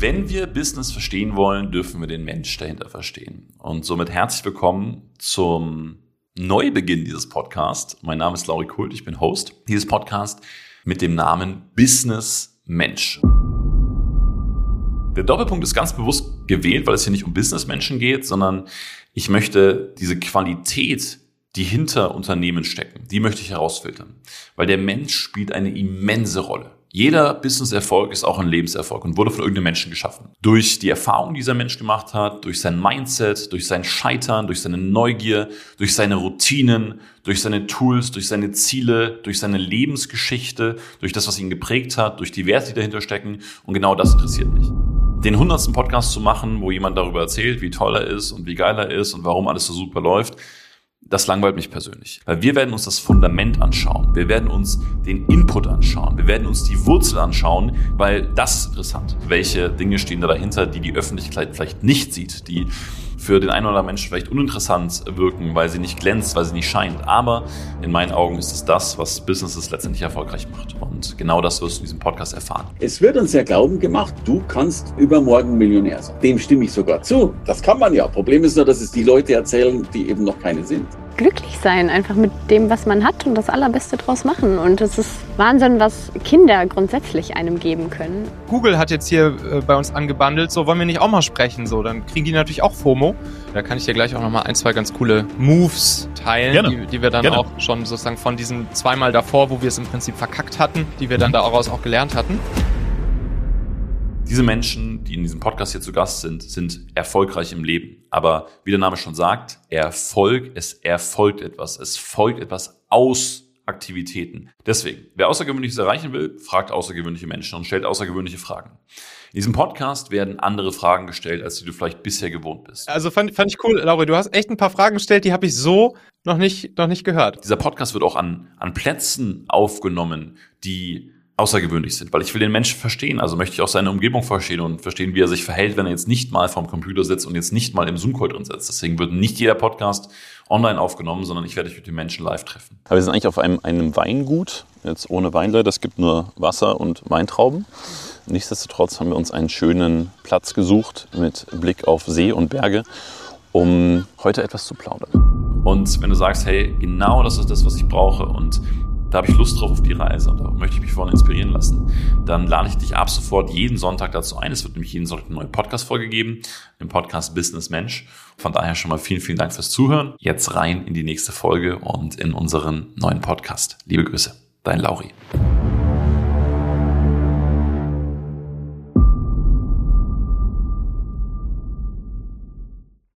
Wenn wir Business verstehen wollen, dürfen wir den Mensch dahinter verstehen. Und somit herzlich willkommen zum Neubeginn dieses Podcasts. Mein Name ist Lauri Kult, ich bin Host dieses Podcasts mit dem Namen Business Mensch. Der Doppelpunkt ist ganz bewusst gewählt, weil es hier nicht um Businessmenschen geht, sondern ich möchte diese Qualität, die hinter Unternehmen stecken, die möchte ich herausfiltern. Weil der Mensch spielt eine immense Rolle. Jeder Business-Erfolg ist auch ein Lebenserfolg und wurde von irgendeinem Menschen geschaffen. Durch die Erfahrung, die dieser Mensch gemacht hat, durch sein Mindset, durch sein Scheitern, durch seine Neugier, durch seine Routinen, durch seine Tools, durch seine Ziele, durch seine Lebensgeschichte, durch das, was ihn geprägt hat, durch die Werte, die dahinter stecken. Und genau das interessiert mich den hundertsten Podcast zu machen, wo jemand darüber erzählt, wie toll er ist und wie geil er ist und warum alles so super läuft, das langweilt mich persönlich. Weil wir werden uns das Fundament anschauen. Wir werden uns den Input anschauen. Wir werden uns die Wurzel anschauen, weil das ist interessant. Welche Dinge stehen da dahinter, die die Öffentlichkeit vielleicht nicht sieht, die für den einen oder anderen Menschen vielleicht uninteressant wirken, weil sie nicht glänzt, weil sie nicht scheint. Aber in meinen Augen ist es das, was Businesses letztendlich erfolgreich macht. Und genau das wirst du in diesem Podcast erfahren. Es wird uns ja glauben gemacht, du kannst übermorgen Millionär sein. Dem stimme ich sogar zu. Das kann man ja. Problem ist nur, dass es die Leute erzählen, die eben noch keine sind glücklich sein, einfach mit dem, was man hat und das Allerbeste draus machen. Und es ist Wahnsinn, was Kinder grundsätzlich einem geben können. Google hat jetzt hier äh, bei uns angebandelt, so wollen wir nicht auch mal sprechen, so dann kriegen die natürlich auch FOMO. Da kann ich dir gleich auch noch mal ein, zwei ganz coole Moves teilen, die, die, wir dann Gerne. auch schon sozusagen von diesem zweimal davor, wo wir es im Prinzip verkackt hatten, die wir dann daraus auch gelernt hatten. Diese Menschen, die in diesem Podcast hier zu Gast sind, sind erfolgreich im Leben. Aber wie der Name schon sagt, Erfolg, es erfolgt etwas. Es folgt etwas aus Aktivitäten. Deswegen, wer Außergewöhnliches erreichen will, fragt außergewöhnliche Menschen und stellt außergewöhnliche Fragen. In diesem Podcast werden andere Fragen gestellt, als die du vielleicht bisher gewohnt bist. Also fand, fand ich cool, Laura, du hast echt ein paar Fragen gestellt, die habe ich so noch nicht, noch nicht gehört. Dieser Podcast wird auch an, an Plätzen aufgenommen, die außergewöhnlich sind, weil ich will den Menschen verstehen, also möchte ich auch seine Umgebung verstehen und verstehen, wie er sich verhält, wenn er jetzt nicht mal vorm Computer sitzt und jetzt nicht mal im Zoom-Call drin sitzt. Deswegen wird nicht jeder Podcast online aufgenommen, sondern ich werde mich mit den Menschen live treffen. Aber wir sind eigentlich auf einem, einem Weingut, jetzt ohne Weinleiter, es gibt nur Wasser und Weintrauben. Nichtsdestotrotz haben wir uns einen schönen Platz gesucht mit Blick auf See und Berge, um heute etwas zu plaudern. Und wenn du sagst, hey, genau das ist das, was ich brauche und da habe ich Lust drauf auf die Reise und da möchte ich mich vorne inspirieren lassen, dann lade ich dich ab sofort jeden Sonntag dazu ein. Es wird nämlich jeden Sonntag eine neue Podcast-Folge geben, im Podcast Business Mensch. Von daher schon mal vielen, vielen Dank fürs Zuhören. Jetzt rein in die nächste Folge und in unseren neuen Podcast. Liebe Grüße, dein Lauri.